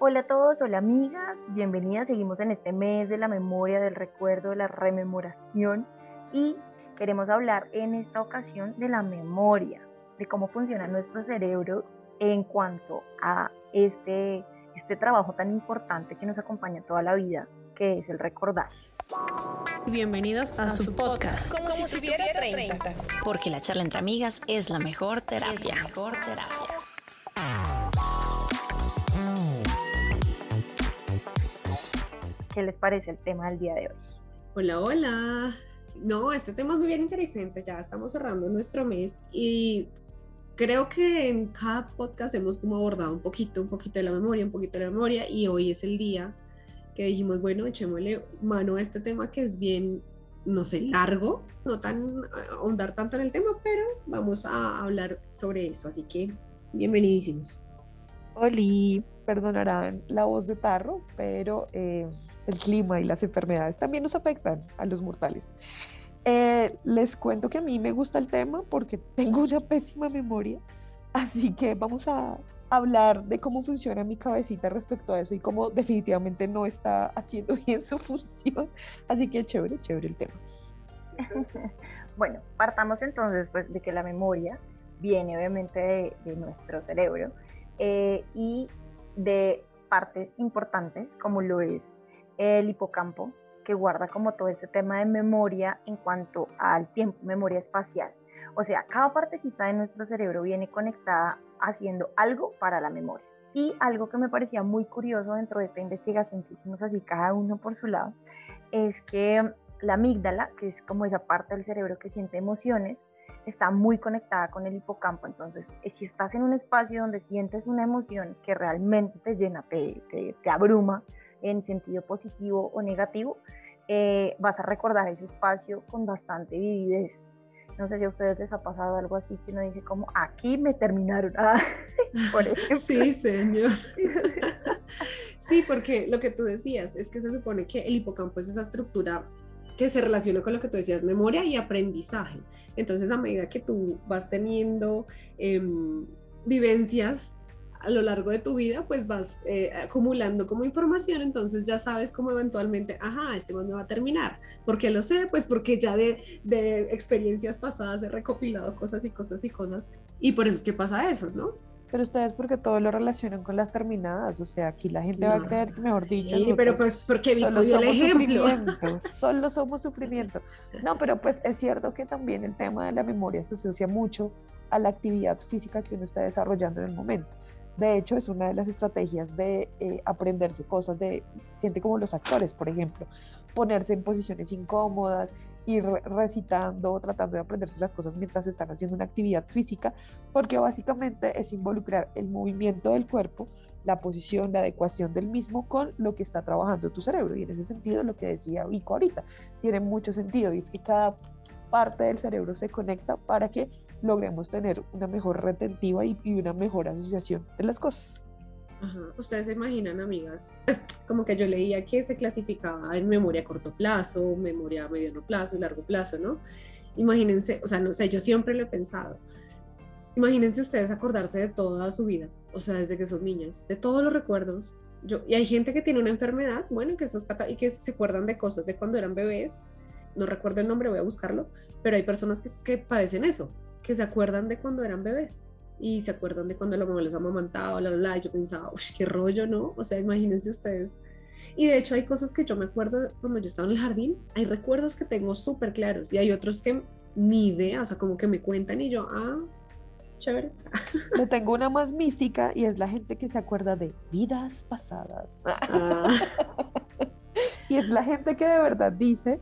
Hola a todos, hola amigas, bienvenidas. Seguimos en este mes de la memoria, del recuerdo, de la rememoración y queremos hablar en esta ocasión de la memoria, de cómo funciona nuestro cerebro en cuanto a este, este trabajo tan importante que nos acompaña toda la vida, que es el recordar. Bienvenidos a, su podcast. Como, si, tuviera 30. Porque la charla entre amigas es la mejor terapia. Es la mejor terapia. ¿Qué les parece el tema del día de hoy? Hola, hola. No, este tema es muy bien interesante. Ya estamos cerrando nuestro mes y creo que en cada podcast hemos como abordado un poquito, un poquito de la memoria, un poquito de la memoria y hoy es el día que dijimos, bueno, echémosle mano a este tema que es bien, no sé, largo, no tan ahondar tanto en el tema, pero vamos a hablar sobre eso. Así que bienvenidísimos. Oli, perdonarán la voz de tarro, pero eh, el clima y las enfermedades también nos afectan a los mortales. Eh, les cuento que a mí me gusta el tema porque tengo una pésima memoria, así que vamos a hablar de cómo funciona mi cabecita respecto a eso y cómo definitivamente no está haciendo bien su función. Así que chévere, chévere el tema. bueno, partamos entonces pues, de que la memoria viene obviamente de, de nuestro cerebro eh, y de partes importantes como lo es el hipocampo, que guarda como todo este tema de memoria en cuanto al tiempo, memoria espacial. O sea, cada partecita de nuestro cerebro viene conectada haciendo algo para la memoria. Y algo que me parecía muy curioso dentro de esta investigación que hicimos así cada uno por su lado, es que la amígdala, que es como esa parte del cerebro que siente emociones, está muy conectada con el hipocampo. Entonces, si estás en un espacio donde sientes una emoción que realmente te llena, te, te, te abruma, en sentido positivo o negativo, eh, vas a recordar ese espacio con bastante vividez. No sé si a ustedes les ha pasado algo así que uno dice como, aquí me terminaron. Ah, por ejemplo. Sí, señor. sí, porque lo que tú decías es que se supone que el hipocampo es esa estructura que se relaciona con lo que tú decías, memoria y aprendizaje. Entonces, a medida que tú vas teniendo eh, vivencias a lo largo de tu vida, pues vas eh, acumulando como información, entonces ya sabes cómo eventualmente, ajá, este mes me va a terminar. ¿Por qué lo sé? Pues porque ya de, de, experiencias pasadas he recopilado cosas y cosas y cosas, y por eso es que pasa eso, ¿no? Pero ustedes porque todo lo relacionan con las terminadas, o sea, aquí la gente no. va a creer que, mejor dicho, sí, pero pues porque Vico solo dio el ejemplo. sufrimiento, solo somos sufrimiento. No, pero pues es cierto que también el tema de la memoria se asocia mucho a la actividad física que uno está desarrollando en el momento. De hecho, es una de las estrategias de eh, aprenderse cosas de gente como los actores, por ejemplo, ponerse en posiciones incómodas, ir recitando, tratando de aprenderse las cosas mientras están haciendo una actividad física, porque básicamente es involucrar el movimiento del cuerpo, la posición, la adecuación del mismo con lo que está trabajando tu cerebro. Y en ese sentido, lo que decía Vico ahorita, tiene mucho sentido y es que cada parte del cerebro se conecta para que logremos tener una mejor retentiva y, y una mejor asociación de las cosas. Ajá. Ustedes se imaginan, amigas, pues como que yo leía que se clasificaba en memoria a corto plazo, memoria a mediano plazo y largo plazo, ¿no? Imagínense, o sea, no sé, yo siempre lo he pensado. Imagínense ustedes acordarse de toda su vida, o sea, desde que son niñas, de todos los recuerdos. Yo, y hay gente que tiene una enfermedad, bueno, que eso está, y que se acuerdan de cosas de cuando eran bebés, no recuerdo el nombre, voy a buscarlo, pero hay personas que, que padecen eso, que se acuerdan de cuando eran bebés y se acuerdan de cuando la mamá los amamantaba, la, la, la, y yo pensaba, uff, qué rollo, ¿no? O sea, imagínense ustedes. Y de hecho hay cosas que yo me acuerdo cuando yo estaba en el jardín, hay recuerdos que tengo súper claros y hay otros que ni idea, o sea, como que me cuentan y yo, ah, chévere. Le tengo una más mística y es la gente que se acuerda de vidas pasadas. Ah. y es la gente que de verdad dice,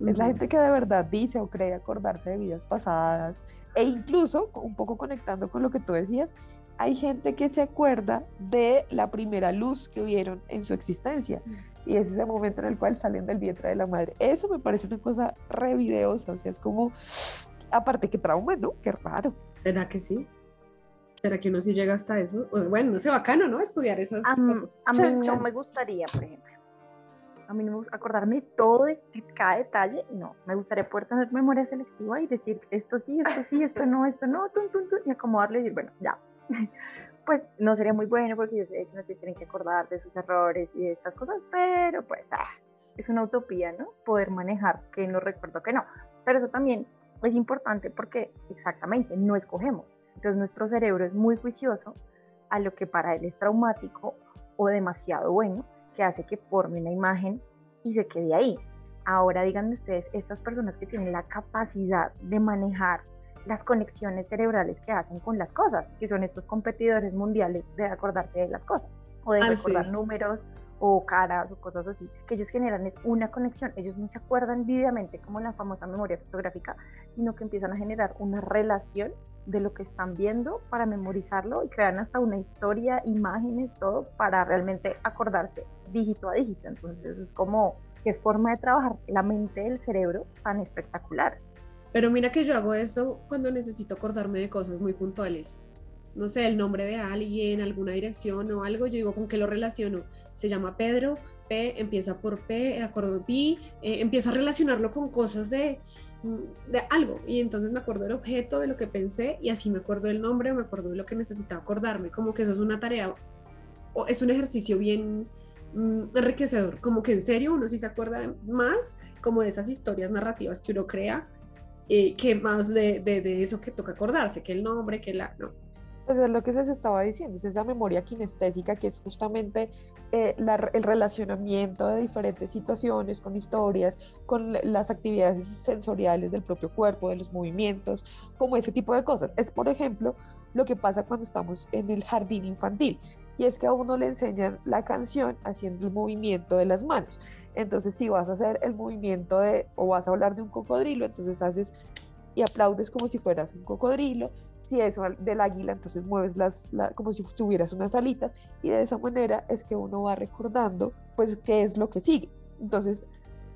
es la gente que de verdad dice o cree acordarse de vidas pasadas, e incluso, un poco conectando con lo que tú decías, hay gente que se acuerda de la primera luz que vieron en su existencia. Y es ese momento en el cual salen del vientre de la madre. Eso me parece una cosa re videosa, o sea, es como, aparte que trauma, ¿no? Qué raro. ¿Será que sí? ¿Será que uno sí llega hasta eso? Pues bueno, no sé, bacano, ¿no? Estudiar esas a, cosas. A mí no me gustaría, por ejemplo. A mí no me gusta acordarme todo de cada detalle, no. Me gustaría poder tener memoria selectiva y decir esto sí, esto sí, esto no, esto no, tum, tum, tum, y acomodarle y decir, bueno, ya. pues no sería muy bueno porque yo sé que no se tienen que acordar de sus errores y de estas cosas, pero pues ah, es una utopía, ¿no? Poder manejar que no recuerdo que no. Pero eso también es importante porque exactamente no escogemos. Entonces nuestro cerebro es muy juicioso a lo que para él es traumático o demasiado bueno, que hace que forme una imagen y se quede ahí. Ahora díganme ustedes, estas personas que tienen la capacidad de manejar las conexiones cerebrales que hacen con las cosas, que son estos competidores mundiales de acordarse de las cosas, o de recordar números, o caras, o cosas así, que ellos generan es una conexión, ellos no se acuerdan vividamente como la famosa memoria fotográfica, sino que empiezan a generar una relación de lo que están viendo para memorizarlo y crean hasta una historia, imágenes, todo para realmente acordarse dígito a dígito. Entonces es como qué forma de trabajar la mente del cerebro tan espectacular. Pero mira que yo hago eso cuando necesito acordarme de cosas muy puntuales. No sé, el nombre de alguien, alguna dirección o algo, yo digo con qué lo relaciono. Se llama Pedro, P empieza por P, acuerdo P, eh, empiezo a relacionarlo con cosas de, de algo. Y entonces me acuerdo del objeto, de lo que pensé y así me acuerdo del nombre, me acuerdo de lo que necesitaba acordarme, como que eso es una tarea o es un ejercicio bien mm, enriquecedor, como que en serio uno sí se acuerda más como de esas historias narrativas que uno crea eh, que más de, de, eso que toca acordarse, que el nombre, que la... Pues es lo que se estaba diciendo, es esa memoria kinestésica que es justamente eh, el relacionamiento de diferentes situaciones con historias, con las actividades sensoriales del propio cuerpo, de los movimientos, como ese tipo de cosas. Es, por ejemplo, lo que pasa cuando estamos en el jardín infantil, y es que a uno le enseñan la canción haciendo el movimiento de las manos. Entonces, si vas a hacer el movimiento de, o vas a hablar de un cocodrilo, entonces haces y aplaudes como si fueras un cocodrilo. Si es del águila, entonces mueves las, como si tuvieras unas alitas. Y de esa manera es que uno va recordando, pues, qué es lo que sigue. Entonces,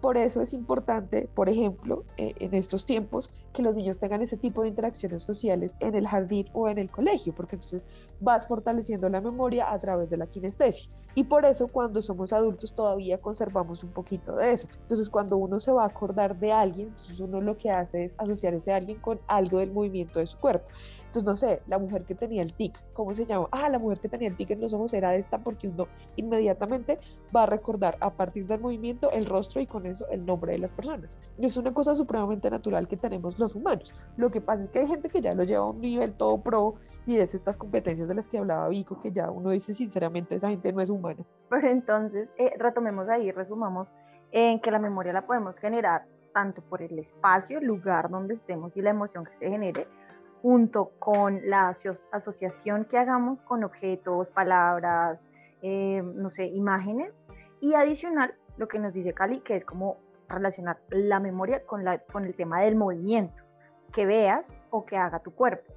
por eso es importante, por ejemplo, eh, en estos tiempos, que los niños tengan ese tipo de interacciones sociales en el jardín o en el colegio, porque entonces vas fortaleciendo la memoria a través de la kinestesia. Y por eso cuando somos adultos todavía conservamos un poquito de eso. Entonces cuando uno se va a acordar de alguien, entonces uno lo que hace es asociar ese alguien con algo del movimiento de su cuerpo. Entonces, no sé, la mujer que tenía el tic, ¿cómo se llama? Ah, la mujer que tenía el tic en los ojos era esta porque uno inmediatamente va a recordar a partir del movimiento el rostro y con eso el nombre de las personas. Es una cosa supremamente natural que tenemos los humanos. Lo que pasa es que hay gente que ya lo lleva a un nivel todo pro y es estas competencias de las que hablaba Vico, que ya uno dice sinceramente esa gente no es humana. Pero entonces, eh, retomemos ahí, resumamos en que la memoria la podemos generar tanto por el espacio, el lugar donde estemos y la emoción que se genere, junto con la asociación que hagamos con objetos, palabras, eh, no sé, imágenes, y adicional lo que nos dice Cali, que es como relacionar la memoria con, la, con el tema del movimiento, que veas o que haga tu cuerpo.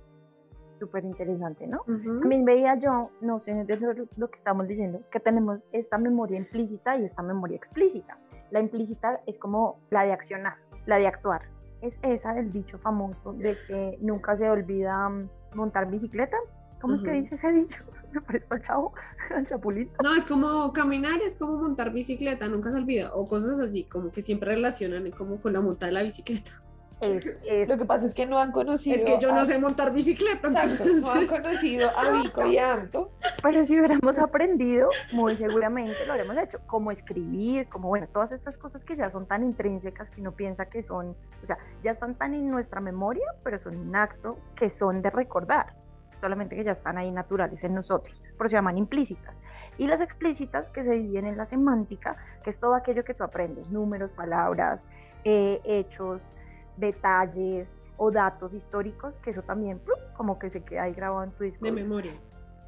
Súper interesante, ¿no? También veía yo, no sé, de lo que estamos diciendo, que tenemos esta memoria implícita y esta memoria explícita. La implícita es como la de accionar, la de actuar es esa del dicho famoso de que nunca se olvida mm, montar bicicleta. ¿Cómo es que dice ese dicho? Me parece al chavo, al chapulito. No, es como caminar, es como montar bicicleta, nunca se olvida. O cosas así, como que siempre relacionan como con la monta de la bicicleta. Lo que pasa es que no han conocido. Es que yo no sé montar bicicleta. Exacto, no han conocido a Vico y a Anto. Pero si hubiéramos aprendido, muy seguramente lo habríamos hecho. Como escribir, como bueno, todas estas cosas que ya son tan intrínsecas que uno piensa que son, o sea, ya están tan en nuestra memoria, pero son un acto que son de recordar. Solamente que ya están ahí naturales en nosotros. Por eso se llaman implícitas y las explícitas que se dividen en la semántica, que es todo aquello que tú aprendes, números, palabras, eh, hechos, detalles o datos históricos, que eso también como que se queda ahí grabado en tu disco. De memoria.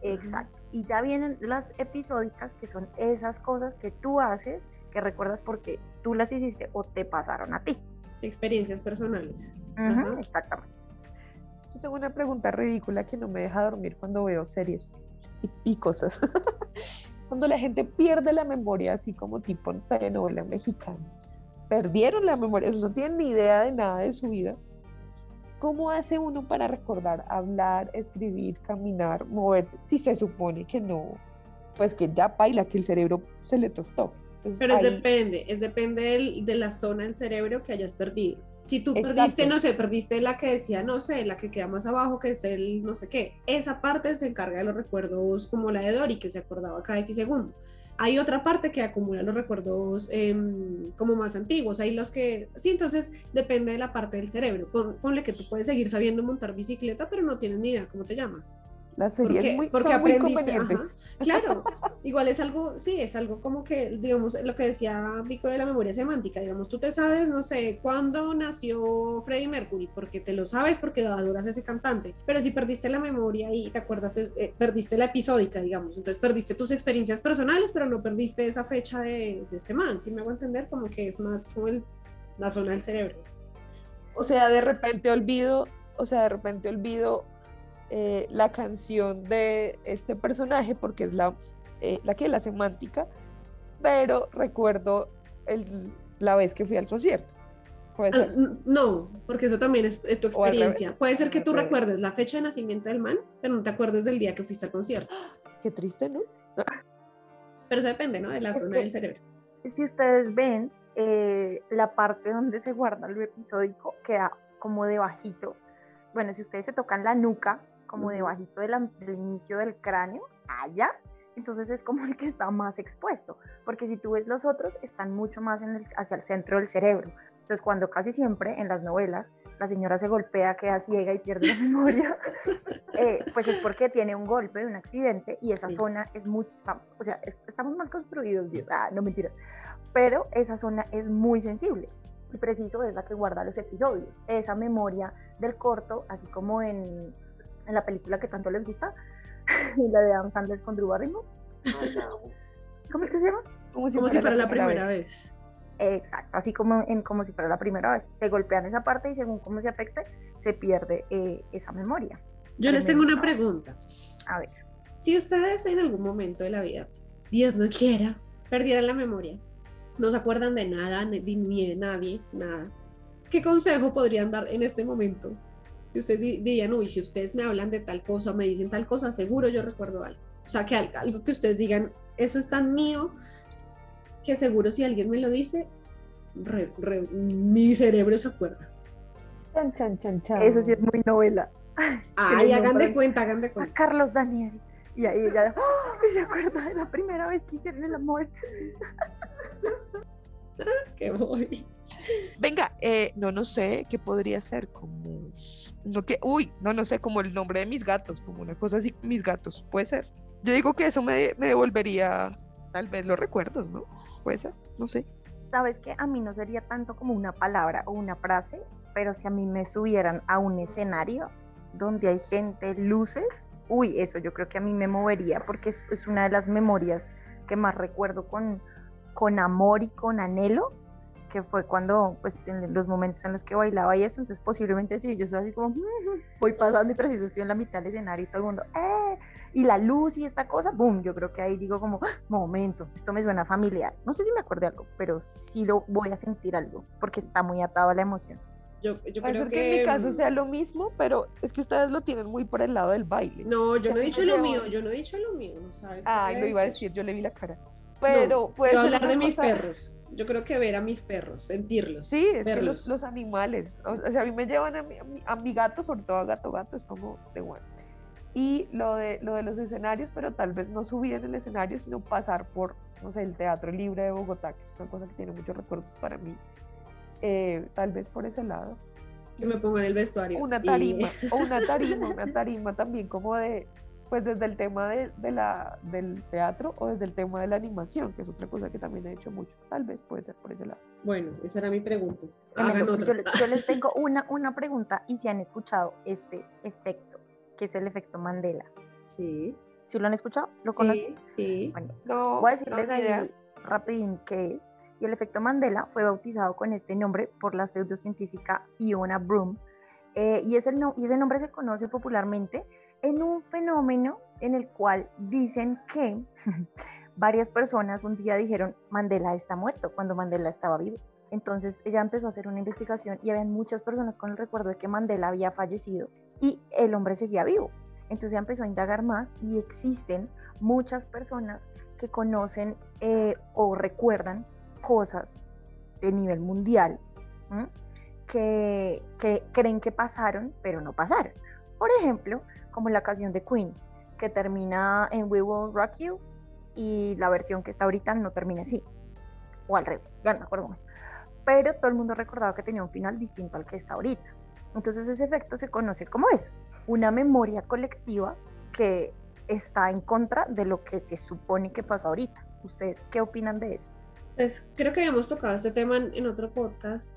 Exacto. Y ya vienen las episódicas, que son esas cosas que tú haces, que recuerdas porque tú las hiciste o te pasaron a ti. experiencias personales. Exactamente. Yo tengo una pregunta ridícula que no me deja dormir cuando veo series y, y cosas. cuando la gente pierde la memoria, así como tipo telenovela mexicana perdieron la memoria, no tienen ni idea de nada de su vida. ¿Cómo hace uno para recordar, hablar, escribir, caminar, moverse, si se supone que no, pues que ya baila, que el cerebro se le tostó? Pero es depende, es depende de la zona del cerebro que hayas perdido. Si tú perdiste, no sé, perdiste la que decía, no sé, la que queda más abajo, que es el no sé qué, esa parte se encarga de los recuerdos como la de Dory, que se acordaba cada X segundo. Hay otra parte que acumula los recuerdos em, como más antiguos, hay los que, sí, entonces depende de la parte del cerebro. ponle que tú puedes seguir sabiendo montar bicicleta, pero no tienes ni idea cómo te llamas. Las series muy, porque son muy convenientes. claro, igual es algo, sí, es algo como que, digamos, lo que decía Vico de la memoria semántica, digamos, tú te sabes, no sé, cuándo nació Freddie Mercury, porque te lo sabes porque adoras ese cantante, pero si perdiste la memoria y te acuerdas, eh, perdiste la episódica, digamos, entonces perdiste tus experiencias personales, pero no perdiste esa fecha de, este man, si me hago entender, como que es más como el, la zona del cerebro. O sea, de repente olvido, o sea, de repente olvido eh, la canción de este personaje porque es la, eh, la que la semántica, pero recuerdo el, la vez que fui al concierto. Ah, no, porque eso también es, tu experiencia. Puede ser que tú recuerdes la fecha de nacimiento del man, pero no te acuerdes del día que fuiste al concierto. Qué triste, ¿no? Pero eso depende, ¿no? De la zona del cerebro. Si ustedes ven, eh, la parte donde se guarda lo episódico queda como debajito. Bueno, si ustedes se tocan la nuca, como debajito del inicio del cráneo, allá, entonces es como el que está más expuesto, porque si tú ves los otros, están mucho más en el, hacia el centro del cerebro. Entonces, cuando casi siempre en las novelas la señora se golpea, queda ciega y pierde la memoria, eh, pues es porque tiene un golpe un accidente y esa zona es mucho, o sea, estamos mal construidos, Dios, ah, no mentiras, pero esa zona es muy sensible y preciso es la que guarda los episodios, esa memoria del corto, así como en en la película que tanto les gusta, la de Adam Sandler con Drew Barrymore. ¿Cómo es que se llama? Como si, fuera, la primera vez. Exacto, así como en como si fuera la primera vez. Se golpean esa parte y según cómo se afecte, se pierde eh, esa memoria. Yo les tengo una pregunta. A ver. Si ustedes en algún momento de la vida, Dios no quiera, perdieran la memoria, no se acuerdan de nada, ni de nadie, nada, ¿qué consejo podrían dar en este momento que ustedes dirían, uy, si ustedes me hablan de tal cosa, me dicen tal cosa, seguro yo recuerdo algo. O sea, que algo que ustedes digan, eso es tan mío, que seguro si alguien me lo dice, mi cerebro se acuerda. Eso sí es muy novela. Ay, hagan de cuenta, hagan de cuenta. Carlos Daniel. Y ahí ella ¡Oh! se acuerda de la primera vez que hicieron el amor. que voy. Venga, eh, no, no sé, ¿qué podría ser? Como no que, uy, no, no sé, como el nombre de mis gatos, como una cosa así, mis gatos, puede ser. Yo digo que eso me, me devolvería tal vez los recuerdos, ¿no? Puede ser, no sé. Sabes que a mí no sería tanto como una palabra o una frase, pero si a mí me subieran a un escenario donde hay gente, luces, uy, eso yo creo que a mí me movería porque es, es una de las memorias que más recuerdo con, con amor y con anhelo que fue cuando, pues, en los momentos en los que bailaba y eso, entonces posiblemente sí, yo soy así como, voy pasando y preciso estoy en la mitad del escenario y todo el mundo, ¡eh! Y la luz y esta cosa, ¡boom! Yo creo que ahí digo como, ¡Ah! momento, esto me suena familiar. No sé si me acuerdo algo, pero sí lo voy a sentir algo, porque está muy atado a la emoción. Yo, yo creo que... en mi caso sea lo mismo, pero es que ustedes lo tienen muy por el lado del baile. No, yo no he dicho lo mío, yo no he dicho lo mío, ¿no sabes? Ay, lo iba a decir, yo le vi la cara. Pero no, puede hablar de mis perros. Yo creo que ver a mis perros, sentirlos. Sí, es que los, los, animales. O sea, a mí me llevan a mi, a mi, gato, sobre todo a gato gato, es como de bueno. Y lo de, lo de los escenarios, pero tal vez no subir en el escenario, sino pasar por, no sé, el Teatro Libre de Bogotá, que es una cosa que tiene muchos recuerdos para mí. Eh, tal vez por ese lado. Que me pongan el vestuario. Una tarima, o una tarima, una tarima también como de, pues desde el tema de, la, del teatro o desde el tema de la animación, que es otra cosa que también he hecho mucho. Tal vez puede ser por ese lado. Bueno, esa era mi pregunta. Yo, les tengo una, una pregunta y si han escuchado este efecto, que es el efecto Mandela. Sí. ¿Sí lo han escuchado? ¿Lo conocen? Sí. Bueno, voy a decirles ahí rapidín qué es. Y el efecto Mandela fue bautizado con este nombre por la pseudocientífica Fiona Broom. Eh, y, ese no, y ese nombre se conoce popularmente en un fenómeno en el cual dicen que varias personas un día dijeron Mandela está muerto cuando Mandela estaba vivo. Entonces ella empezó a hacer una investigación y habían muchas personas con el recuerdo de que Mandela había fallecido y el hombre seguía vivo. Entonces ella empezó a indagar más y existen muchas personas que conocen eh, o recuerdan cosas de nivel mundial que, que creen que pasaron, pero no pasaron. Por ejemplo, como la canción de Queen, que termina en We Will Rock You y la versión que está ahorita no termina así. O al revés, ya no me acuerdo más. Pero todo el mundo recordaba que tenía un final distinto al que está ahorita. Entonces ese efecto se conoce como eso, una memoria colectiva que está en contra de lo que se supone que pasó ahorita. ¿Ustedes qué opinan de eso? Pues creo que habíamos tocado este tema en, en otro podcast,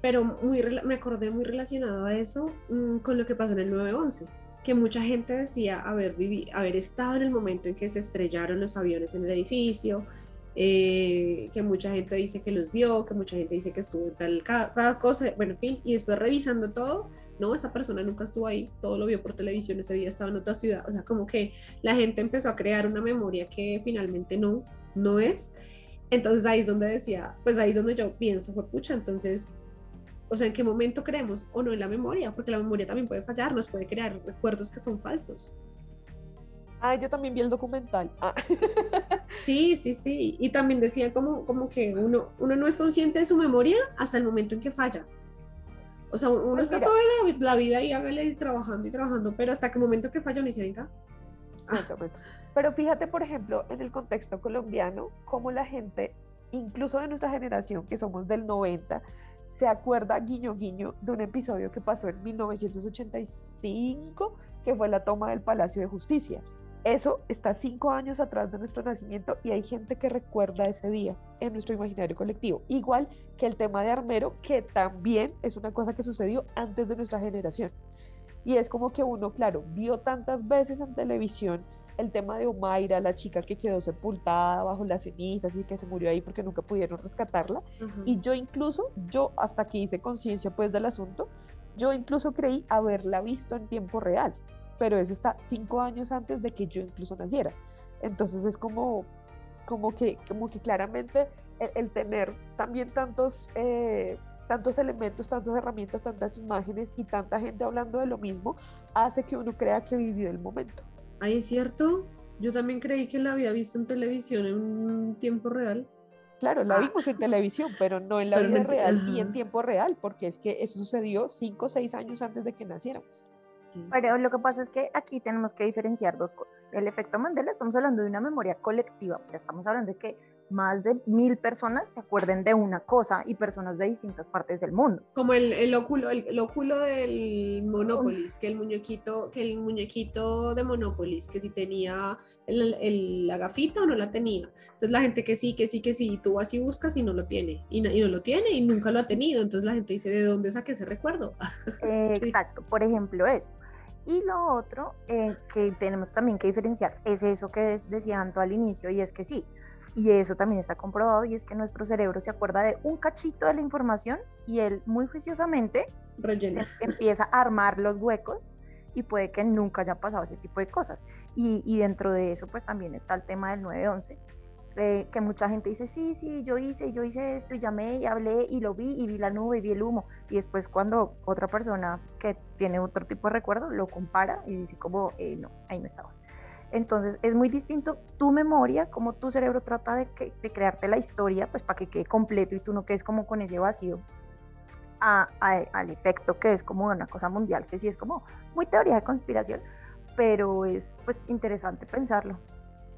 pero muy, me acordé muy relacionado a eso mmm, con lo que pasó en el 9-11, que mucha gente decía haber, haber estado en el momento en que se estrellaron los aviones en el edificio, eh, que mucha gente dice que los vio, que mucha gente dice que estuvo en tal cada cosa, bueno, en fin, y después revisando todo, no, esa persona nunca estuvo ahí, todo lo vio por televisión, ese día estaba en otra ciudad, o sea, como que la gente empezó a crear una memoria que finalmente no, no es. Entonces ahí es donde decía, pues ahí es donde yo pienso, fue pucha, entonces, o sea, ¿en qué momento creemos o no en la memoria? Porque la memoria también puede fallar, nos puede crear recuerdos que son falsos. Ah, yo también vi el documental. Ah. Sí, sí, sí. Y también decía como, como que uno, uno no es consciente de su memoria hasta el momento en que falla. O sea, uno pues está mira, toda la, la, vida ahí, hágale trabajando y trabajando, pero hasta el momento que falla uno dice, venga. Ah. Pero fíjate, por ejemplo, en el contexto colombiano, cómo la gente, incluso de nuestra generación, que somos del 90, se acuerda guiño guiño de un episodio que pasó en 1985, que fue la toma del Palacio de Justicia. Eso está cinco años atrás de nuestro nacimiento y hay gente que recuerda ese día en nuestro imaginario colectivo. Igual que el tema de Armero, que también es una cosa que sucedió antes de nuestra generación. Y es como que uno, claro, vio tantas veces en televisión el tema de Omaira, la chica que quedó sepultada bajo las cenizas y que se murió ahí porque nunca pudieron rescatarla. Uh -huh. Y yo incluso, yo hasta que hice conciencia pues del asunto, yo incluso creí haberla visto en tiempo real pero eso está cinco años antes de que yo incluso naciera. Entonces es como, como, que, como que claramente el, el tener también tantos, eh, tantos elementos, tantas herramientas, tantas imágenes y tanta gente hablando de lo mismo, hace que uno crea que vivió el momento. Ahí es cierto. Yo también creí que la había visto en televisión en un tiempo real. Claro, la ah. vimos en televisión, pero no en la pero vida real ajá. y en tiempo real, porque es que eso sucedió cinco o seis años antes de que naciéramos. Pero lo que pasa es que aquí tenemos que diferenciar dos cosas. El efecto Mandela, estamos hablando de una memoria colectiva, o sea, estamos hablando de que más de mil personas se acuerden de una cosa y personas de distintas partes del mundo. Como el, el óculo, el, el, óculo del Monopolis, que el muñequito, que el muñequito de Monopolis, que si tenía el, el, la gafita o no la tenía. Entonces la gente que sí, que sí, que sí, y tú así buscas y no lo tiene, y no, y no, lo tiene y nunca lo ha tenido. Entonces la gente dice, ¿de dónde saqué ese recuerdo? Eh, sí. Exacto, por ejemplo eso. Y lo otro eh, que tenemos también que diferenciar es eso que decía Anto al inicio, y es que sí, y eso también está comprobado, y es que nuestro cerebro se acuerda de un cachito de la información y él muy juiciosamente empieza a armar los huecos y puede que nunca haya pasado ese tipo de cosas. Y, y dentro de eso pues también está el tema del 911, eh, que mucha gente dice, sí, sí, yo hice, yo hice esto y llamé y hablé y lo vi y vi la nube y vi el humo. Y después cuando otra persona que tiene otro tipo de recuerdo lo compara y dice como, eh, no, ahí no estabas. Entonces es muy distinto tu memoria, como tu cerebro trata de, que, de crearte la historia, pues para que quede completo y tú no quedes como con ese vacío, a, a, al efecto que es como una cosa mundial, que sí es como muy teoría de conspiración, pero es pues interesante pensarlo.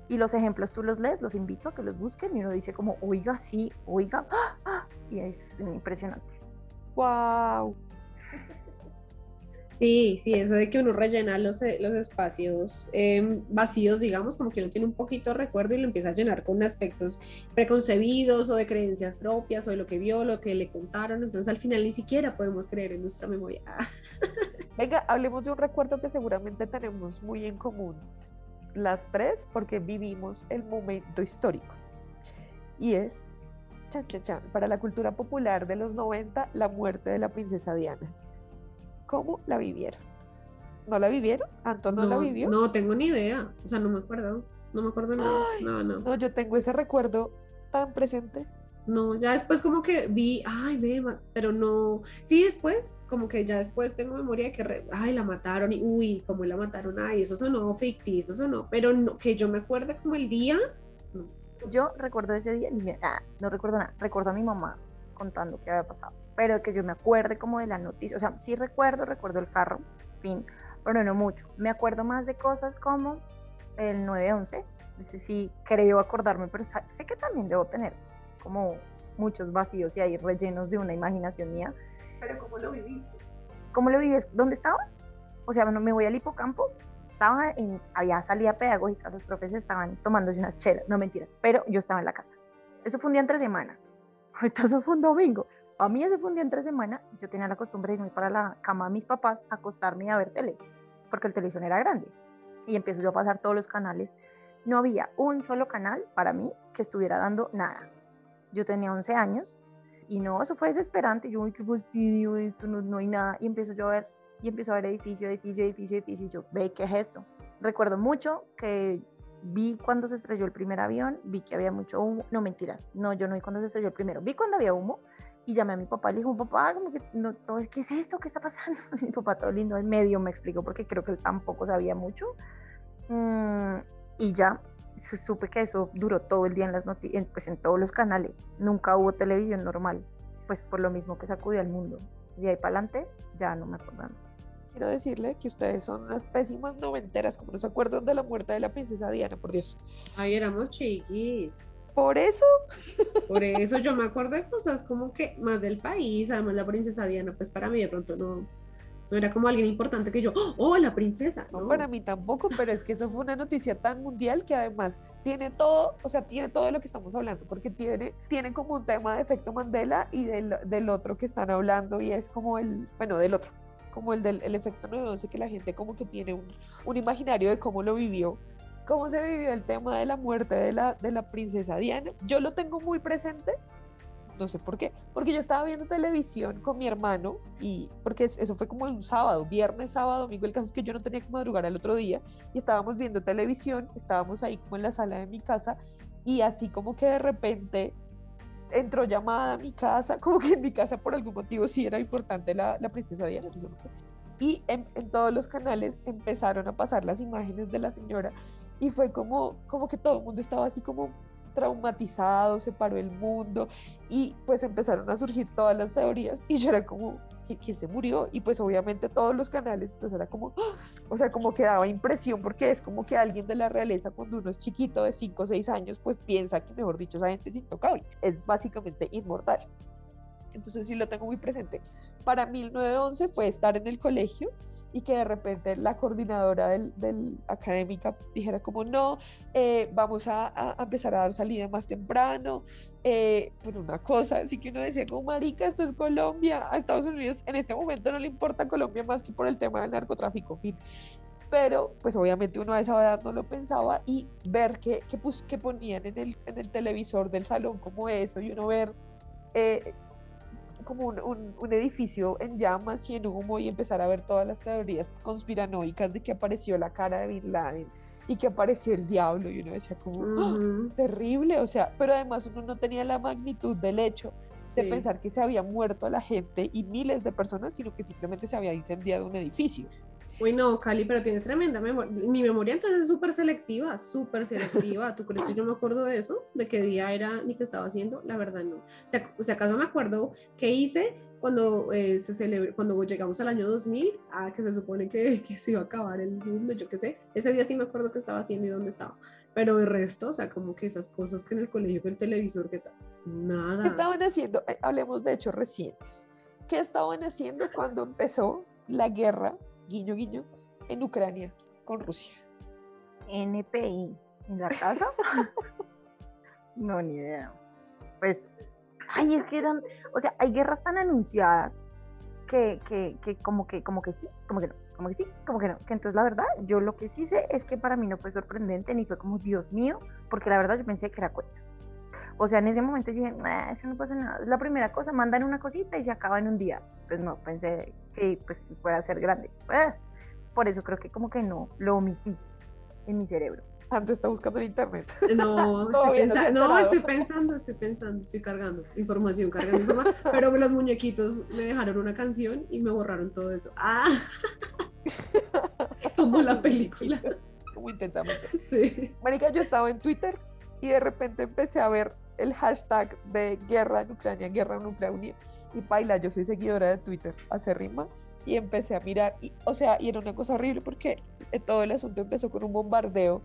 Y los ejemplos tú los lees, los invito a que los busquen y uno dice como, oiga, sí, oiga, ¡ah! ¡ah! y es impresionante. ¡Wow! Sí, sí, eso de que uno rellena los, los espacios eh, vacíos, digamos, como que uno tiene un poquito de recuerdo y lo empieza a llenar con aspectos preconcebidos o de creencias propias o de lo que vio, lo que le contaron, entonces al final ni siquiera podemos creer en nuestra memoria. Venga, hablemos de un recuerdo que seguramente tenemos muy en común, las tres, porque vivimos el momento histórico. Y es, chan, chan, chan, para la cultura popular de los 90, la muerte de la princesa Diana. ¿Cómo la vivieron? ¿No la vivieron? ¿Anton no, no la vivió? No tengo ni idea. O sea, no me acuerdo. No me acuerdo nada. Ay, no, no. No, yo tengo ese recuerdo tan presente. No, ya después como que vi, ay, ve, pero no. Sí, después, como que ya después tengo memoria de que, re, ay, la mataron y, uy, cómo la mataron, ay, eso sonó ficticio, eso sonó, pero no, que yo me acuerde como el día, no. Yo recuerdo ese día, ah, no recuerdo nada, recuerdo a mi mamá contando qué había pasado. Pero que yo me acuerde como de la noticia, o sea, sí recuerdo, recuerdo el carro, fin, pero no mucho. Me acuerdo más de cosas como el 911, ese sí creo acordarme, pero sé que también debo tener como muchos vacíos y ahí rellenos de una imaginación mía. Pero ¿cómo lo viviste? ¿Cómo lo vives? ¿Dónde estaba? O sea, bueno, me voy al hipocampo, estaba en, había salida pedagógica, los profes estaban tomándose unas chelas, no mentira, pero yo estaba en la casa. Eso fue un día entre semana. Eso fue un domingo. A mí ese fue un día entre semana. Yo tenía la costumbre de irme para la cama de mis papás, acostarme y a ver tele, porque el televisión era grande. Y empiezo yo a pasar todos los canales. No había un solo canal para mí que estuviera dando nada. Yo tenía 11 años y no, eso fue desesperante. Yo, uy, qué fastidio, esto no, no hay nada. Y empiezo yo a ver, y empiezo a ver edificio, edificio, edificio, edificio. Y yo, ve, ¿qué es esto? Recuerdo mucho que vi cuando se estrelló el primer avión, vi que había mucho humo. No, mentiras. No, yo no vi cuando se estrelló el primero. Vi cuando había humo y llamé a mi papá. Le dijo, papá, que no, todo, ¿qué es esto? ¿Qué está pasando? mi papá, todo lindo, en medio me explicó porque creo que él tampoco sabía mucho. Mm, y ya supe que eso duró todo el día en las noticias, pues en todos los canales. Nunca hubo televisión normal, pues por lo mismo que sacudió al mundo. De ahí para adelante ya no me acuerdo. Quiero decirle que ustedes son unas pésimas noventeras, como no se acuerdan de la muerte de la princesa Diana, por Dios. Ay, éramos chiquis. Por eso. Por eso yo me acuerdo de cosas como que más del país, además la princesa Diana, pues para mí de pronto no, no era como alguien importante que yo, oh, la princesa. No, para mí tampoco, pero es que eso fue una noticia tan mundial que además tiene todo, o sea, tiene todo de lo que estamos hablando, porque tiene, tiene como un tema de efecto Mandela y del, del otro que están hablando y es como el, bueno, del otro, como el del el efecto 911, que la gente como que tiene un, un imaginario de cómo lo vivió cómo se vivió el tema de la muerte de la, de la princesa Diana. Yo lo tengo muy presente no sé por qué, porque yo estaba viendo televisión con mi hermano y porque eso fue como un sábado, viernes, sábado, domingo, el caso es que yo no tenía que madrugar al otro día y estábamos viendo televisión, estábamos ahí como en la sala de mi casa y así como que de repente entró llamada a mi casa, como que en mi casa por algún motivo sí era importante la, la princesa Diana. Y en, en, todos los canales empezaron a pasar las imágenes de la señora y fue como, como que todo el mundo estaba así como traumatizado, se paró el mundo y pues empezaron a surgir todas las teorías y yo era como, ¿quién se murió? Y pues obviamente todos los canales, entonces era como, o sea, como que daba impresión porque es como que alguien de la realeza cuando uno es chiquito de 5 o 6 años, pues piensa que, mejor dicho, esa gente es intocable, es básicamente inmortal. Entonces sí lo tengo muy presente. Para 1911 fue estar en el colegio y que de repente la coordinadora del, del académica dijera como no, eh, vamos a, a, empezar a dar salida más temprano, eh, por una cosa, así que uno decía como marica, esto es Colombia, a Estados Unidos en este momento no le importa Colombia más que por el tema del narcotráfico, fin. Pero pues obviamente uno a esa edad no lo pensaba y ver que, que, pues, que ponían en el, en el televisor del salón como eso y uno ver eh, como un, un, un, edificio en llamas y en humo y empezar a ver todas las teorías conspiranoicas de que apareció la cara de Bin Laden y que apareció el diablo y uno decía como uh -huh. ¡Oh! terrible, o sea, pero además uno no tenía la magnitud del hecho de sí. pensar que se había muerto la gente y miles de personas, sino que simplemente se había incendiado un edificio. Uy, no, Cali, pero tienes tremenda memoria. Mi memoria entonces es súper selectiva, súper selectiva. ¿Tú crees que yo me acuerdo de eso? ¿De qué día era ni qué estaba haciendo? La verdad no. O sea, o sea acaso me acuerdo qué hice cuando, eh, se celebró, cuando llegamos al año 2000, ah, que se supone que, que se iba a acabar el mundo, yo qué sé. Ese día sí me acuerdo qué estaba haciendo y dónde estaba. Pero el resto, o sea, como que esas cosas que en el colegio, que el televisor, que tal, nada. ¿Qué estaban haciendo? Eh, hablemos de hechos recientes. ¿Qué estaban haciendo cuando empezó la guerra guiño guiño, en Ucrania con Rusia. NPI, ¿en la casa? no, ni idea. Pues, ay, es que eran, o sea, hay guerras tan anunciadas que, que, que como que, como que sí, como que no, como que sí, como que no. Que entonces la verdad, yo lo que sí sé es que para mí no fue sorprendente ni fue como, Dios mío, porque la verdad yo pensé que era cuento. O sea, en ese momento yo dije, nah, eso no pasa nada. Es la primera cosa, mandan una cosita y se acaba en un día. Pues no, pensé que pues pueda ser grande. Eh, por eso creo que como que no, lo omití en mi cerebro. Tanto está buscando en internet. No, estoy pensando, no, estoy pensando, estoy pensando, estoy cargando información, cargando información. pero los muñequitos me dejaron una canción y me borraron todo eso. Ah, como la película. Muy intensamente. Sí. Marica, yo estaba en Twitter y de repente empecé a ver el hashtag de guerra en Ucrania, guerra en Ucrania. Y paila, yo soy seguidora de Twitter, hace rima. Y empecé a mirar, y, o sea, y era una cosa horrible porque eh, todo el asunto empezó con un bombardeo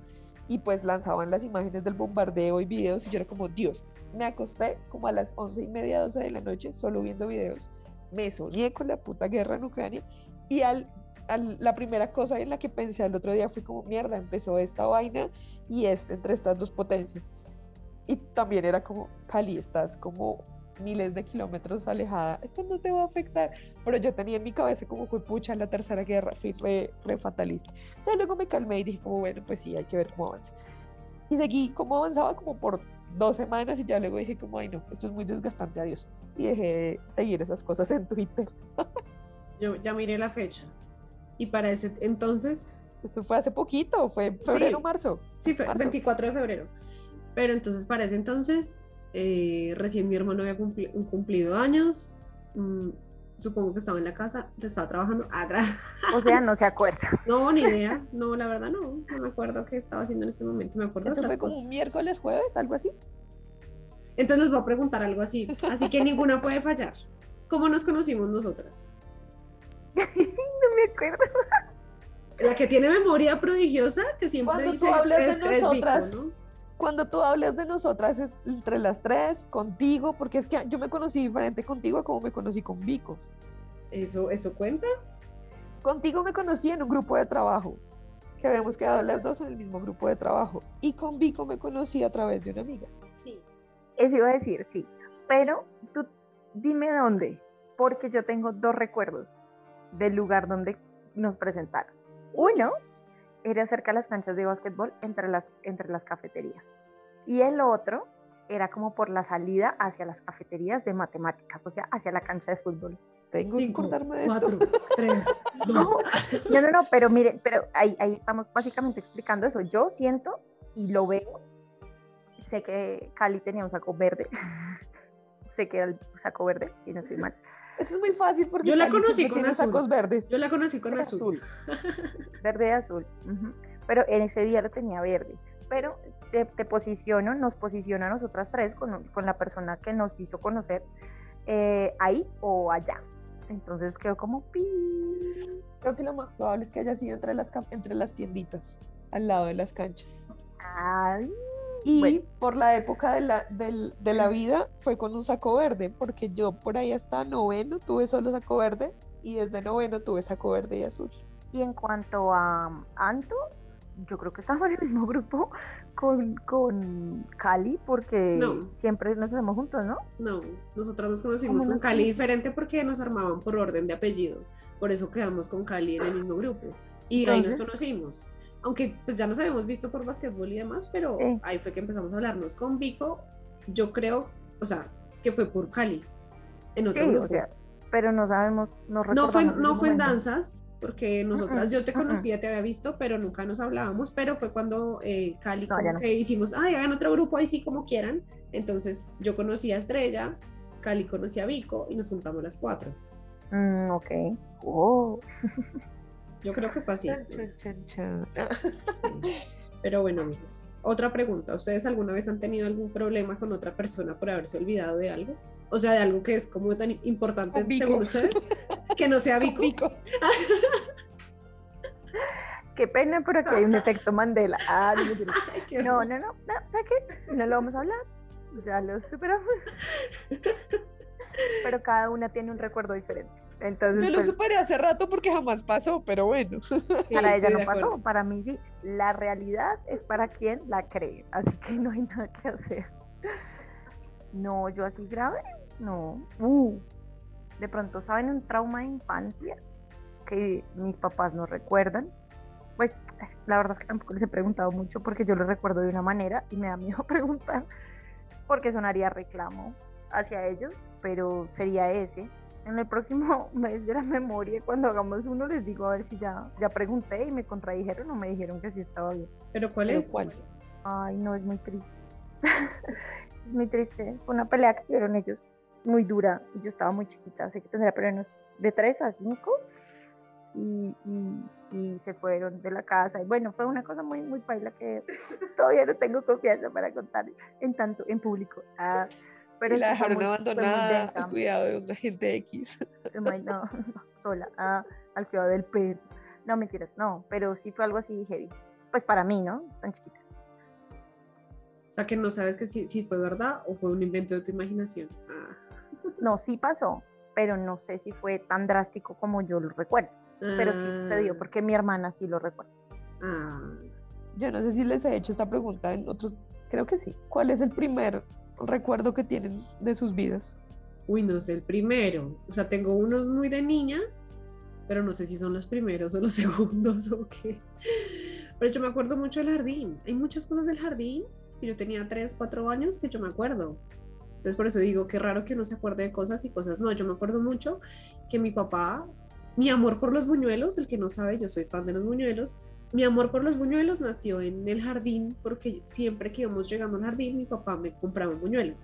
y pues lanzaban las imágenes del bombardeo y videos y yo era como, Dios, me acosté como a las once y media, 12 de la noche solo viendo videos. Me soñé con la puta guerra en Ucrania y al, la primera cosa en la que pensé al otro día fue como, mierda, empezó esta vaina y es entre estas dos potencias. Y también era como, Cali, estás como miles de kilómetros alejada, esto no te va a afectar. Pero yo tenía en mi cabeza como, fue pucha, la tercera guerra, fui re, re fatalista. Entonces luego me calmé y dije como, bueno, pues sí, hay que ver cómo avanza. Y seguí como avanzaba como por dos semanas y ya luego dije como, ay no, esto es muy desgastante, adiós. Y dejé de seguir esas cosas en Twitter. Yo ya miré la fecha. Y para ese entonces, Eso fue hace poquito, fue febrero, Sí. marzo. sí, fue Marzo. 24 de febrero. Pero entonces para ese entonces, eh, recién mi hermano había cumpli- cumplido años. mm, supongo que estaba en la casa, estaba trabajando. Ah, tra- O sea, no se acuerda. no, ni idea. No, la verdad no. No me acuerdo qué estaba haciendo en ese momento. Me acuerdo Eso otras fue como cosas. un miércoles, jueves, algo así. Entonces les voy a preguntar algo así. Así que ninguna puede fallar. ¿Cómo nos conocimos nosotras? No me acuerdo. La que tiene memoria prodigiosa, que siempre Cuando dice tú hablas de nosotras, ¿no? Cuando tú hablas de nosotras es entre las tres, contigo, porque es que yo me conocí diferente contigo a como me conocí con Vico. ¿Eso, ¿Eso cuenta? Contigo me conocí en un grupo de trabajo, que habíamos quedado las dos en el mismo grupo de trabajo. Y con Vico me conocí a través de una amiga. Sí. Eso iba a decir, sí. Pero tú dime dónde, porque yo tengo dos recuerdos del lugar donde nos presentaron. Uno era cerca de las canchas de básquetbol entre las, entre las cafeterías. Y el otro era como por la salida hacia las cafeterías de matemáticas, o sea, hacia la cancha de fútbol. Tengo que Cinco, acordarme de esto. cuatro, tres, No, dos. no, no, no, pero mire, pero ahí, ahí estamos básicamente explicando eso. Yo siento y lo veo. Sé que Cali tenía un saco verde. sé que era el saco verde, si no estoy mal. Eso es muy fácil porque Yo la Cali conocí con azul. sacos verdes. Yo la conocí con azul. Verde y azul. Pero en ese día lo tenía verde. Pero te, te posiciono, nos posiciona a nosotras tres con, con la persona que nos hizo conocer eh, ahí o allá. Entonces quedó como pi. Creo que lo más probable es que haya sido entre las, entre las tienditas, al lado de las canchas. Ay, Y Bueno. por la época de la, del- de la vida fue con un saco verde, porque yo por ahí hasta noveno tuve solo saco verde y desde noveno tuve saco verde y azul. Y en cuanto a Anto, yo creo que estamos en el mismo grupo con, con Cali, porque No. siempre nos hacemos juntos, ¿no? No, nosotras nos conocimos ¿Cómo con Cali diferente porque nos armaban por orden de apellido. Por eso quedamos con Cali en el mismo grupo. Y ahí nos Entonces- conocimos. Aunque pues ya nos habíamos visto por basquetbol y demás, pero Sí. ahí fue que empezamos a hablarnos con Vico. Yo creo, o sea, que fue por Cali. En otro Sí, grupo. o sea, pero no sabemos, no no fue, no fue en danzas, porque nosotras, yo te mm, mm. conocía, te había visto, pero nunca nos hablábamos, pero fue cuando eh, Cali No, como no. que hicimos, ay, hagan otro grupo ahí sí como quieran. Entonces yo conocí a Estrella, Cali conocía a Vico y nos juntamos las cuatro. Mm, ok. Oh. Yo creo que fue así. Chan, chan, chan, chan. Sí. Pero bueno, amigos, otra pregunta. ¿Ustedes alguna vez han tenido algún problema con otra persona por haberse olvidado de algo? O sea, de algo que es como tan importante según ustedes, que no sea Vico. Vico. Qué pena, pero aquí hay un efecto Mandela. Ah, no, no, no, no, ¿sabes qué? No lo vamos a hablar. Ya lo superamos. Pero cada una tiene un recuerdo diferente. Entonces, Me lo pues, superé hace rato porque jamás pasó, pero bueno. Sí, para ella no pasó, acuerdo. para mí sí. La realidad es para quien la cree, así que no hay nada que hacer. No, yo así grave, no. Uh, de pronto, ¿saben un trauma de infancia que mis papás no recuerdan? Pues la verdad es que tampoco les he preguntado mucho porque yo lo recuerdo de una manera y me da miedo preguntar porque sonaría reclamo hacia ellos, pero sería ese. En el próximo mes de la memoria, cuando hagamos uno, les digo a ver si ya, ya pregunté y me contradijeron o me dijeron que sí estaba bien. ¿Pero cuál ¿Pero es? cuál? Ay, no, es muy triste. es muy triste. Fue una pelea que tuvieron ellos muy dura y yo estaba muy chiquita, sé que tendría pero unos de 3 a 5 y, y y se fueron de la casa. Y bueno, fue una cosa muy, muy paila que todavía no tengo confianza para contar en tanto en público. Ah, pero y la dejaron muy- abandonada al cuidado de un agente X. No, no, sola, ah, al cuidado del perro. No, mentiras, no, pero sí fue algo así heavy. Pues para mí, ¿no? Tan chiquita. O sea, que no sabes que si, si fue verdad o fue un invento de tu imaginación. Ah. No, sí pasó, pero no sé si fue tan drástico como yo lo recuerdo. Pero sí sucedió, Ah, porque mi hermana sí lo recuerda. ah. Yo no sé si les he hecho esta pregunta en otros, creo que sí. ¿Cuál es el primer recuerdo que tienen de sus vidas? Uy, no sé, el primero. O sea, tengo unos muy de niña, pero no sé si son los primeros o los segundos o qué. Pero yo me acuerdo mucho del jardín. Hay muchas cosas del jardín que yo tenía 3, 4 años que yo me acuerdo. Entonces por eso digo, qué raro que uno se acuerde de cosas y cosas no. Yo me acuerdo mucho que mi papá, mi amor por los buñuelos, el que no sabe, yo soy fan de los buñuelos. Mi amor por los buñuelos nació en el jardín porque siempre que íbamos llegando al jardín, mi papá me compraba un buñuelo.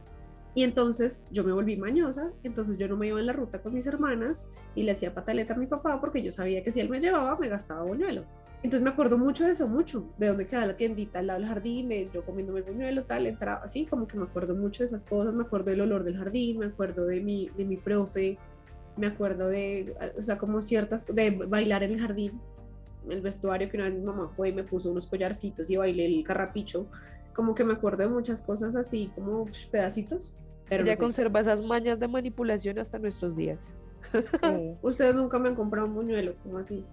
Y entonces yo me volví mañosa, entonces yo no me iba en la ruta con mis hermanas y le hacía pataleta a mi papá porque yo sabía que si él me llevaba me gastaba buñuelo. Entonces me acuerdo mucho de eso, mucho, de dónde queda la tiendita al lado del jardín, de yo comiéndome el buñuelo, tal, entraba así, como que me acuerdo mucho de esas cosas, me acuerdo del olor del jardín, me acuerdo de mi, de mi profe, me acuerdo de, o sea, como ciertas, de bailar en el jardín, el vestuario que una vez mi mamá fue y me puso unos collarcitos y bailé el carrapicho, como que me acuerdo de muchas cosas así, como psh, pedacitos. Pero Ella no sé. conserva esas mañas de manipulación hasta nuestros días. Sí. Ustedes nunca me han comprado un buñuelo, como así?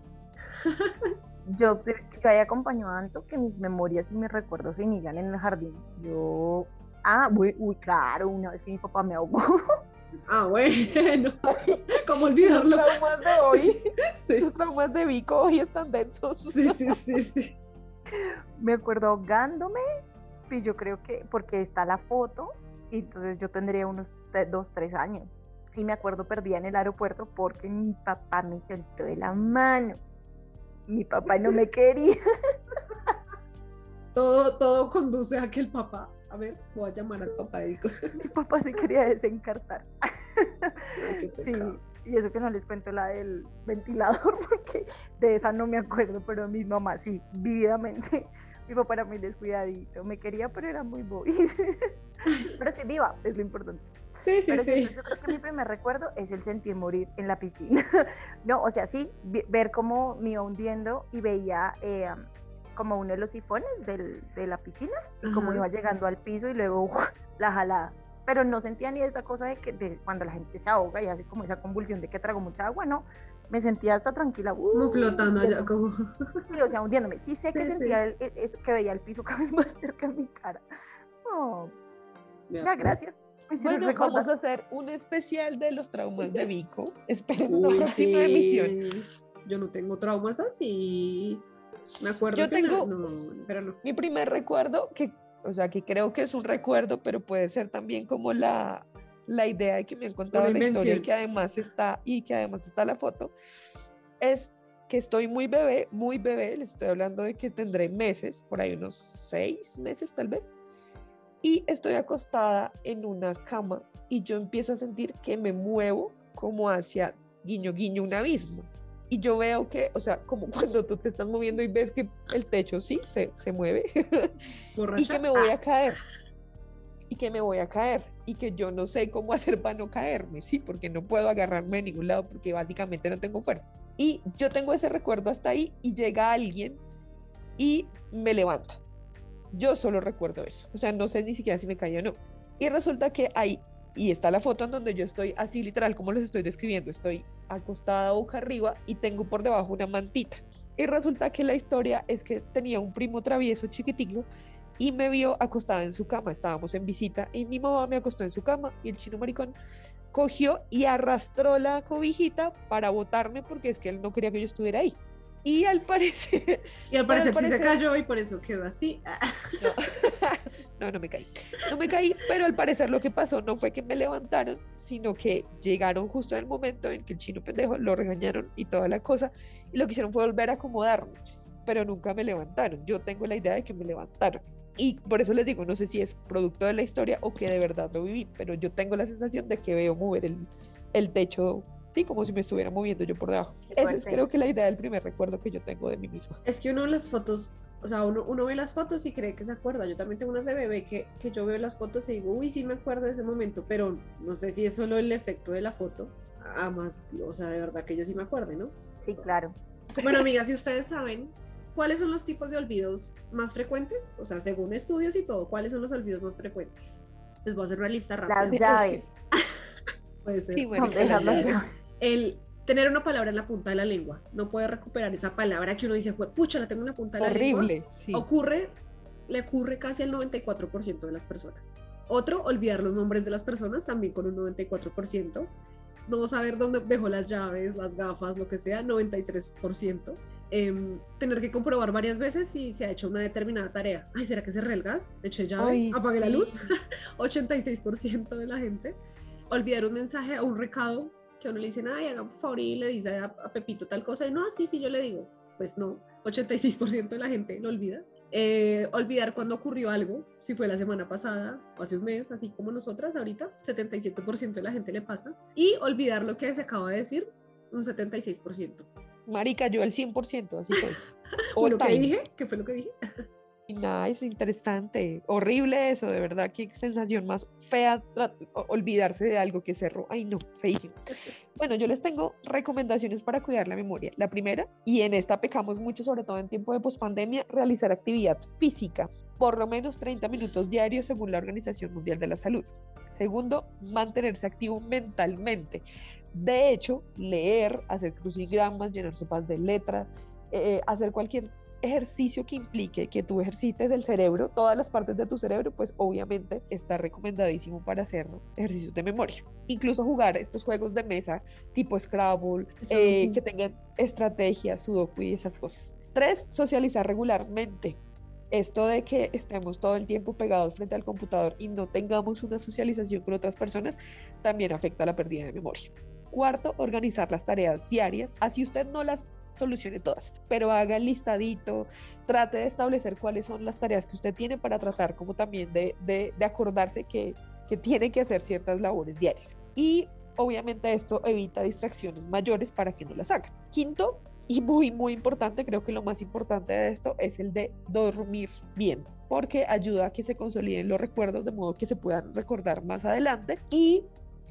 Yo, yo ahí acompaño tanto que mis memorias y mis recuerdos se inician en el jardín. Yo, ah, uy, uy, claro, una vez que mi papá me ahogó. Ah, bueno, ¿cómo Sus olvidarlo? traumas de hoy, Sí, sus traumas de Vico hoy están densos. sí, sí, sí, sí. me acuerdo ahogándome, y yo creo que, porque está la foto, y entonces yo tendría unos dos, tres años. Y me acuerdo perdida en el aeropuerto porque mi papá me soltó de la mano. Mi papá no me quería. Todo, todo conduce a que el papá, a ver, voy a llamar al papá Mi papá se quería desencartar. "Ay, qué Sí, pecado". y eso que no les cuento la del ventilador, porque de esa no me acuerdo, pero mi mamá sí, vividamente. Mi papá era muy descuidadito, me quería, pero era muy boy. pero estoy viva, es lo importante. Sí, sí, Pero sí, yo creo que mi primer recuerdo es el sentir morir en la piscina. no, o sea, sí, ver cómo me iba hundiendo y veía eh, como uno de los sifones del- de la piscina y cómo Ajá. iba llegando al piso y luego ¡uf! la jalada. Pero no sentía ni esta cosa de que de cuando la gente se ahoga y hace como esa convulsión de que tragó mucha agua, no. Me sentía hasta tranquila. Como uh, flotando allá, como... sí, o sea, hundiéndome. Sí sé que Sí, sí. sentía el- el- eso, que veía el piso cada vez más cerca de mi cara. Oh, ya, pues. gracias. Bueno, recordar. vamos a hacer un especial de los traumas de Vico. Esperen una próxima sí. emisión. Yo no tengo traumas así. Me acuerdo Yo que tengo- No, pero no. Mi primer recuerdo, que, o sea, que creo que es un recuerdo, pero puede ser también como la, la idea de que me han contado la historia y que además está, y que además está la foto, es que estoy muy bebé, muy bebé, les estoy hablando de que tendré meses, por ahí unos seis meses tal vez, y estoy acostada en una cama y yo empiezo a sentir que me muevo como hacia guiño guiño un abismo. Y yo veo que, o sea, como cuando tú te estás moviendo y ves que el techo sí se, se mueve y que me voy a caer. Y que me voy a caer. Y que yo no sé cómo hacer para no caerme, sí, porque no puedo agarrarme de ningún lado porque básicamente no tengo fuerza. Y yo tengo ese recuerdo hasta ahí y llega alguien y me levanta. Yo solo recuerdo eso. O sea, no sé ni siquiera si me caí o no. Y resulta que ahí, y está la foto en donde yo estoy así literal como les estoy describiendo, estoy acostada boca arriba y tengo por debajo una mantita. Y resulta que la historia es que tenía un primo travieso chiquitico y me vio acostada en su cama. Estábamos en visita y mi mamá me acostó en su cama y el chino maricón cogió y arrastró la cobijita para botarme porque es que él no quería que yo estuviera ahí. Y al parecer, Y al pero al parecer sí se parecer- cayó y por eso quedó así. Ah, no, no me caí. No me caí, pero al parecer lo que pasó no fue que me levantaron, sino que llegaron justo en el momento en que el chino pendejo lo regañaron y toda la cosa, y lo que hicieron fue volver a acomodarme, pero nunca me levantaron. Yo tengo la idea de que me levantaron. Y por eso les digo, no sé si es producto de la historia o que de verdad lo viví, pero yo tengo la sensación de que veo mover el, el techo Sí, como si me estuviera moviendo yo por debajo. Esa es creo que la idea del primer recuerdo que yo tengo de mí misma. Es que uno las fotos, o sea, uno, uno ve las fotos y cree que se acuerda. Yo también tengo unas de bebé que, que yo veo las fotos y digo, uy, sí me acuerdo de ese momento, pero no sé si es solo el efecto de la foto. Además, o sea, de verdad que yo sí me acuerdo, ¿no? Sí, claro. Bueno, amigas, si ustedes saben cuáles son los tipos de olvidos más frecuentes, o sea, según estudios y todo, cuáles son los olvidos más frecuentes. Les voy a hacer una lista rápida. Las llaves. Puede ser. Sí, bueno, No, dejar las llaves. El tener una palabra en la punta de la lengua. No puede recuperar esa palabra que uno dice, "Jue- pucha, la tengo en la punta de la lengua. Horrible, sí. Ocurre, le ocurre casi al 94% de las personas. Otro, olvidar los nombres de las personas, también con un 94%. No saber dónde dejó las llaves, las gafas, lo que sea, 93%. Em, tener que comprobar varias veces si se ha hecho una determinada tarea. Ay, ¿será que cerré el gas? ¿Eché llave? Ay, ¿Apagué la luz? 86% de la gente. Olvidar un mensaje o un recado que uno le dicen, ay, haga por favor y le dice a, a Pepito tal cosa. Y no, sí, sí, yo le digo. Pues no, 86% de la gente lo olvida. Eh, olvidar cuando ocurrió algo, si fue la semana pasada o hace un mes, así como nosotras ahorita, 77% de la gente le pasa. Y olvidar lo que se acaba de decir, un 76%. Marica, yo el 100%, así. All ¿Lo que dije? ¿Qué fue lo que dije? Nice, interesante. Horrible eso, de verdad. Qué sensación más fea olvidarse de algo que cerró. Ay, no, feísimo. Bueno, yo les tengo recomendaciones para cuidar la memoria. La primera, y en esta pecamos mucho, sobre todo en tiempo de pospandemia, realizar actividad física, por lo menos 30 minutos diarios según la Organización Mundial de la Salud. Segundo, mantenerse activo mentalmente. De hecho, leer, hacer crucigramas, llenar sopas de letras, eh, hacer cualquier ejercicio que implique que tú ejercites el cerebro, todas las partes de tu cerebro, pues obviamente está recomendadísimo para hacer ejercicios de memoria. Incluso jugar estos juegos de mesa tipo Scrabble, eh, que tengan estrategias, Sudoku y esas cosas. Tres, socializar regularmente. Esto de que estemos todo el tiempo pegados frente al computador y no tengamos una socialización con otras personas también afecta la pérdida de memoria. Cuarto, organizar las tareas diarias, así usted no las solucione todas, pero haga el listadito, trate de establecer cuáles son las tareas que usted tiene para tratar como también de, de, acordarse que, que tiene que hacer ciertas labores diarias. Y obviamente esto evita distracciones mayores para que no las haga. Quinto, y muy, muy importante, creo que lo más importante de esto es el de dormir bien, porque ayuda a que se consoliden los recuerdos de modo que se puedan recordar más adelante y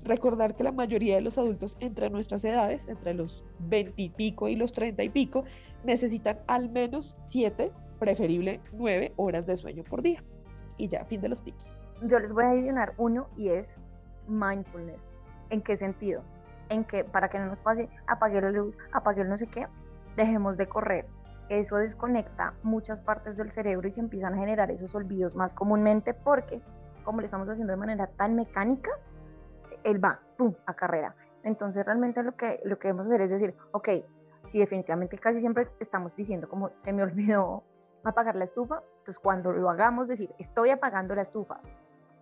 recordar que la mayoría de los adultos entre nuestras edades, entre los 20 y pico y los 30 y pico, necesitan al menos 7, preferible 9 horas de sueño por día. Y ya, fin de los tips. Yo les voy a adicionar uno y es mindfulness. ¿En qué sentido? En que para que no nos pase, apague la luz, apague el no sé qué, dejemos de correr. Eso desconecta muchas partes del cerebro y se empiezan a generar esos olvidos más comúnmente porque como lo estamos haciendo de manera tan mecánica, él va, pum, a carrera. Entonces realmente lo que, lo que debemos hacer es decir, ok, si definitivamente casi siempre estamos diciendo como se me olvidó apagar la estufa, entonces cuando lo hagamos decir, estoy apagando la estufa,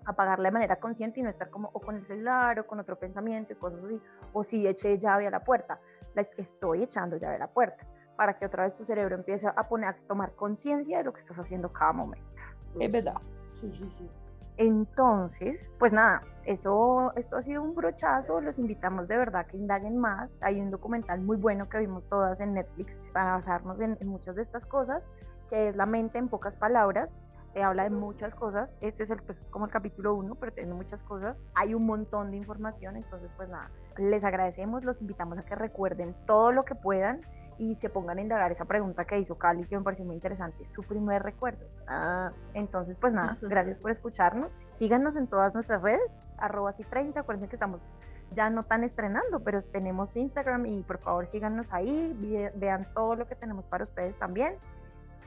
apagarla de manera consciente y no estar como o con el celular o con otro pensamiento y cosas así, o si eché llave a la puerta, la est- estoy echando llave a la puerta, para que otra vez tu cerebro empiece a poner a tomar conciencia de lo que estás haciendo cada momento. Es verdad. Sí, sí, sí. Entonces, pues nada, esto, esto ha sido un brochazo, los invitamos de verdad que indaguen más. Hay un documental muy bueno que vimos todas en Netflix para basarnos en, en muchas de estas cosas, que es La mente en pocas palabras. eh, habla de muchas cosas. Este es, el, pues, es como el capítulo 1, pero tiene muchas cosas. Hay un montón de información, entonces pues nada, les agradecemos, los invitamos a que recuerden todo lo que puedan y se pongan a indagar esa pregunta que hizo Cali, que me pareció muy interesante, su primer recuerdo. Ah, entonces, pues nada, gracias por escucharnos. Síganos en todas nuestras redes, arroba y 30, acuérdense que estamos ya no tan estrenando, pero tenemos Instagram y por favor síganos ahí, ve- vean todo lo que tenemos para ustedes también.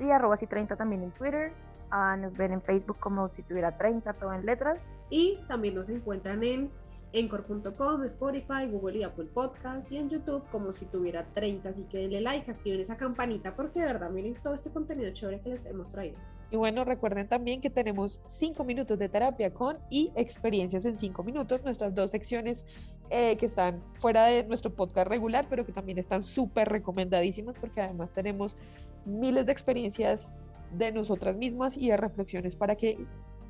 Y arroba y 30 también en Twitter. Ah, nos ven en Facebook como si tuviera 30, todo en letras. Y también nos encuentran en Encore.com, Spotify, Google y Apple Podcasts y en YouTube como si tuviera 30. Así que denle like, activen esa campanita porque de verdad miren todo este contenido chévere que les hemos traído. Y bueno, recuerden también que tenemos 5 minutos de terapia con y experiencias en 5 minutos, nuestras dos secciones eh, que están fuera de nuestro podcast regular, pero que también están súper recomendadísimas porque además tenemos miles de experiencias de nosotras mismas y de reflexiones para que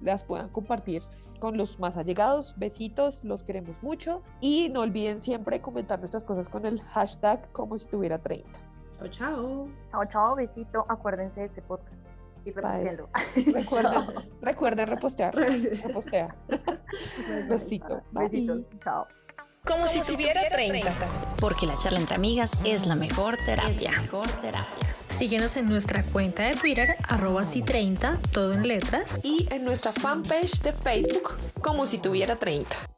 las puedan compartir con los más allegados. Besitos, los queremos mucho. Y no olviden siempre comentar nuestras cosas con el hashtag como si tuviera 30. Chao, chao. Chao, chao, besito. Acuérdense de este podcast. Y reposteando. Recuerden, recuerden repostear. Repostea. Besito. Bye. Besitos. Chao. Como si tuviera 30. Porque la charla entre amigas es la mejor terapia. Es la mejor terapia. Síguenos en nuestra cuenta de Twitter, arroba si30, todo en letras. Y en nuestra fanpage de Facebook, como si tuviera 30.